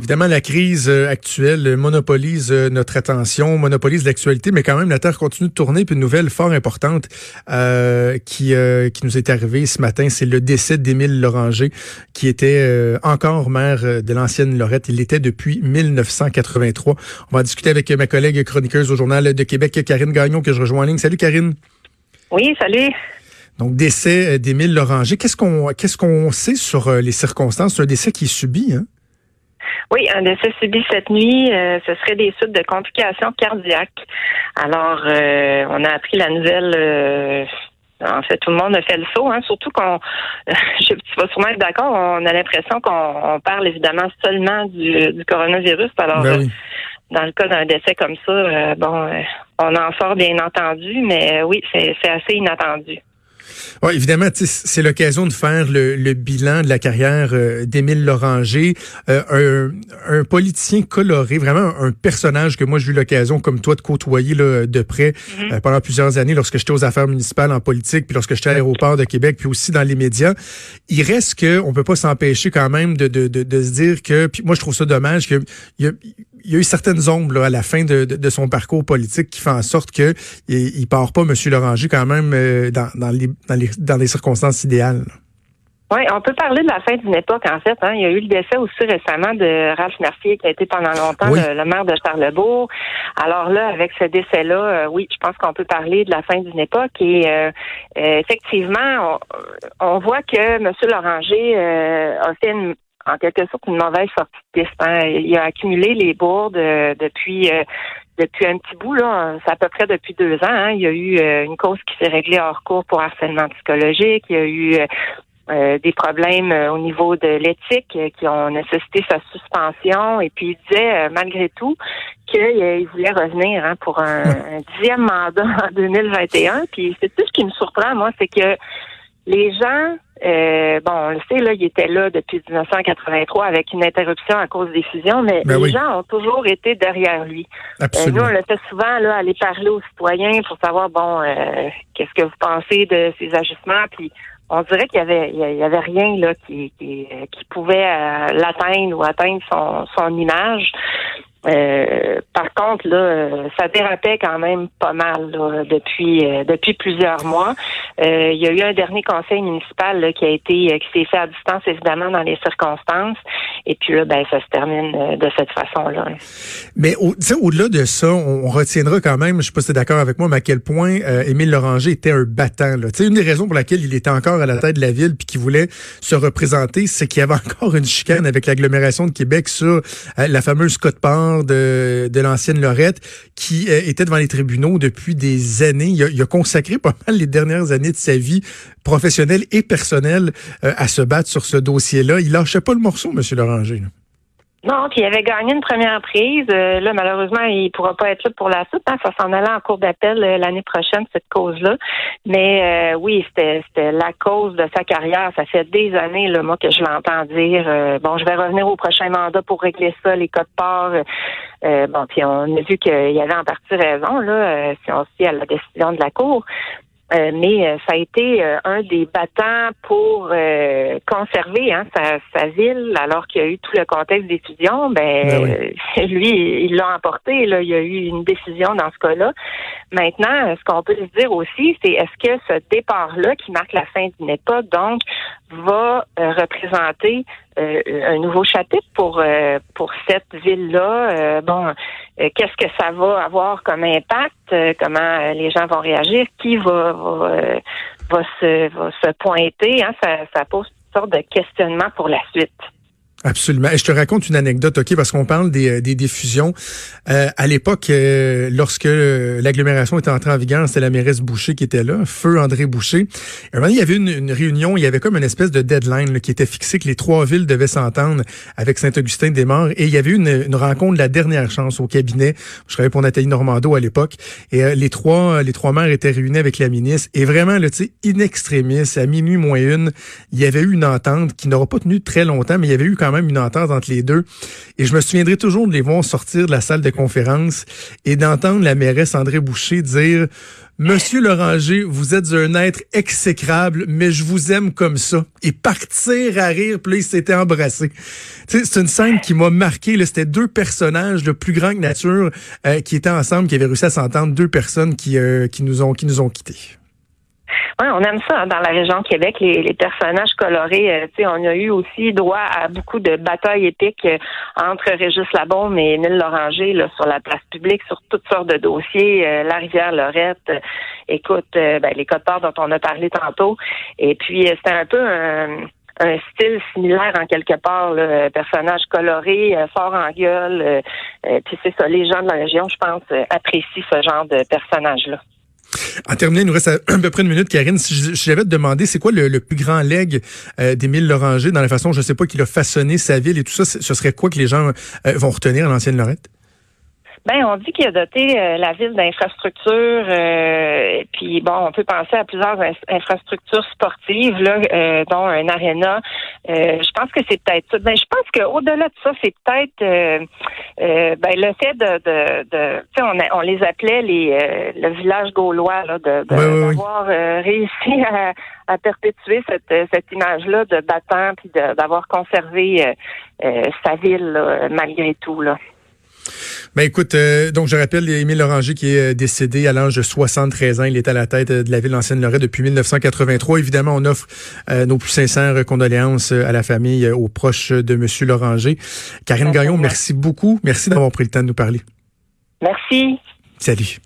Évidemment, la crise euh, actuelle monopolise euh, notre attention, monopolise l'actualité, mais quand même, la Terre continue de tourner. Puis une nouvelle fort importante euh, qui, qui nous est arrivée ce matin, c'est le décès d'Émile Loranger, qui était encore maire de l'ancienne Lorette. Il l'était depuis 1983. On va discuter avec ma collègue chroniqueuse au Journal de Québec, Karine Gagnon, que je rejoins en ligne. Salut, Karine. Oui, salut. Donc, décès d'Émile Loranger. Qu'est-ce qu'on qu'est-ce qu'on sait sur les circonstances? C'est un décès qui est subi, hein? Oui, un décès subi cette nuit, euh, ce serait des suites de complications cardiaques. Alors, euh, on a appris la nouvelle. Euh, en fait, tout le monde a fait le saut, hein, surtout qu'on, tu vas sûrement être d'accord, on a l'impression qu'on parle évidemment seulement du, coronavirus. Alors, ben dans le cas d'un décès comme ça, bon, on en sort bien entendu, mais oui, c'est assez inattendu. Ouais, évidemment, c'est l'occasion de faire le, bilan de la carrière euh, d'Émile Loranger, euh, un, un, politicien coloré, vraiment un personnage que moi j'ai eu l'occasion, comme toi, de côtoyer là, de près mm-hmm. euh, pendant plusieurs années lorsque j'étais aux affaires municipales en politique, puis lorsque j'étais à l'aéroport de Québec, puis aussi dans les médias. Il reste que on peut pas s'empêcher quand même de, de, de, de, se dire que, puis moi je trouve ça dommage que il y a, il y a eu certaines ombres là, à la fin de, de, son parcours politique qui font en sorte que il, part pas, M. Loranger, quand même, euh, dans, dans, les, dans, les, dans les circonstances idéales. Oui, on peut parler de la fin d'une époque, en fait. Hein. Il y a eu le décès aussi récemment de Ralph Mercier, qui a été pendant longtemps le, maire de Charlebourg. Alors là, avec ce décès-là, euh, oui, je pense qu'on peut parler de la fin d'une époque. Et euh, effectivement, on, voit que M. Loranger a fait une, en quelque sorte une mauvaise sortie de piste. Hein. Il a accumulé les bourdes euh, depuis euh, depuis un petit bout, là, c'est à peu près depuis deux ans. Hein. Il y a eu euh, une cause qui s'est réglée hors cours pour harcèlement psychologique. Il y a eu des problèmes au niveau de l'éthique qui ont nécessité sa suspension. Et puis il disait malgré tout qu'il voulait revenir hein, pour un, un, dixième mandat en 2021. Puis c'est tout ce qui me surprend, moi, c'est que les gens euh, bon, on le sait, là, il était là depuis 1983 avec une interruption à cause des fusions, mais ben les gens ont toujours été derrière lui. Euh, nous, on le fait souvent là, aller parler aux citoyens pour savoir, bon, euh, qu'est-ce que vous pensez de ces ajustements, puis on dirait qu'il y avait, il y avait rien là qui, qui, qui pouvait l'atteindre ou atteindre son, son image. Euh, par contre, là, ça dérapait quand même pas mal depuis euh, depuis plusieurs mois. Euh, il y a eu un dernier conseil municipal qui a été qui s'est fait à distance évidemment dans les circonstances. Et puis là, ben, ça se termine de cette façon-là. Mais au, au-delà de ça, on, retiendra quand même, je sais pas si tu d'accord avec moi, mais à quel point Émile Loranger était un battant. Là. une des raisons pour laquelle il était encore à la tête de la ville puis qu'il voulait se représenter, c'est qu'il y avait encore une chicane avec l'agglomération de Québec sur la fameuse de, de l'ancienne Lorette qui euh, était devant les tribunaux depuis des années. Il a, consacré pas mal les dernières années de sa vie professionnelle et personnelle euh, à se battre sur ce dossier-là. Il lâchait pas le morceau, M. Loranger. Non, puis il avait gagné une première prise. Euh, là, malheureusement, il pourra pas être là pour la suite. Hein. Ça s'en allait en cours d'appel euh, l'année prochaine, cette cause-là. Mais euh, oui, c'était la cause de sa carrière. Ça fait des années, là, moi, que je l'entends dire bon, je vais revenir au prochain mandat pour régler ça, les codes part. bon, puis on a vu qu'il avait en partie raison, là, si on se à la décision de la Cour. Euh, mais euh, ça a été euh, un des battants pour conserver hein, sa, ville, alors qu'il y a eu tout le contexte des Ben, ben lui, il l'a emporté. Là, il y a eu une décision dans ce cas-là. Maintenant, ce qu'on peut se dire aussi, c'est est-ce que ce départ-là, qui marque la fin d'une époque, donc, va représenter un nouveau chapitre pour pour cette ville-là. bon, qu'est-ce que ça va avoir comme impact? Comment les gens vont réagir? Qui va va, se va se pointer Hein? Ça, ça pose toutes sortes de questionnements pour la suite. Absolument. Et je te raconte une anecdote, OK, parce qu'on parle des, euh, des diffusions. Euh, à l'époque, euh, lorsque l'agglomération était entrée en vigueur, c'était la mairesse Boucher qui était là, feu André Boucher. moment, il y avait une, réunion, il y avait comme une espèce de deadline qui était fixé, que les trois villes devaient s'entendre avec Saint-Augustin-des-Morts. Et il y avait une, une rencontre de la dernière chance au cabinet. Je travaillais pour Nathalie Normando à l'époque. Et les trois les trois maires étaient réunis avec la ministre. Et vraiment, tu sais, in extremis, à minuit moins une, il y avait eu une entente qui n'aura pas tenu très longtemps, mais il y avait eu quand même une entente entre les deux. Et je me souviendrai toujours de les voir sortir de la salle de conférence et d'entendre la mairesse André Boucher dire Monsieur Loranger, vous êtes un être exécrable, mais je vous aime comme ça. Et partir à rire, puis là, il s'était embrassé. C'est une scène qui m'a marqué. C'était deux personnages de plus grand que nature euh, qui étaient ensemble, qui avaient réussi à s'entendre, deux personnes qui, euh, qui, nous ont, qui nous ont quittés. Oui, on aime ça hein, dans la région Québec, les, personnages colorés. Euh, on a eu aussi droit à beaucoup de batailles épiques euh, entre Régis Labaume et Émile Loranger sur la place publique, sur toutes sortes de dossiers, euh, la rivière Lorette, écoute, ben, les codes dont on a parlé tantôt. Et puis, c'était un peu un style similaire en quelque part, le personnage coloré, fort en gueule. puis c'est ça, les gens de la région, je pense, apprécient ce genre de personnage-là. En terminant, il nous reste à, peu près une minute, Karine. Si j'avais te demander, c'est quoi le, plus grand leg euh, d'Émile Loranger dans la façon, je sais pas, qu'il a façonné sa ville et tout ça, ce serait quoi que les gens euh, vont retenir à l'ancienne Lorette? Ben, on dit qu'il a doté euh, la ville d'infrastructures. Euh, puis bon, on peut penser à plusieurs infrastructures sportives, là, euh, dont un aréna. je pense que c'est peut-être ça. Ben, je pense qu'au-delà de ça, c'est peut-être ben, le fait de, de, de tu sais, on, on, les appelait les le village gaulois, là, de d'avoir réussi à, à, perpétuer cette, cette image-là de battant, puis d'avoir conservé sa ville malgré tout là. Ben écoute, euh, donc je rappelle Émile Loranger qui est euh, décédé à l'âge de 73 ans. Il est à la tête euh, de la ville d'ancienne Lorette depuis 1983. Évidemment, on offre nos plus sincères condoléances à la famille, aux proches de Monsieur Loranger. Karine Gagnon, merci beaucoup. Merci d'avoir pris le temps de nous parler. Merci. Salut.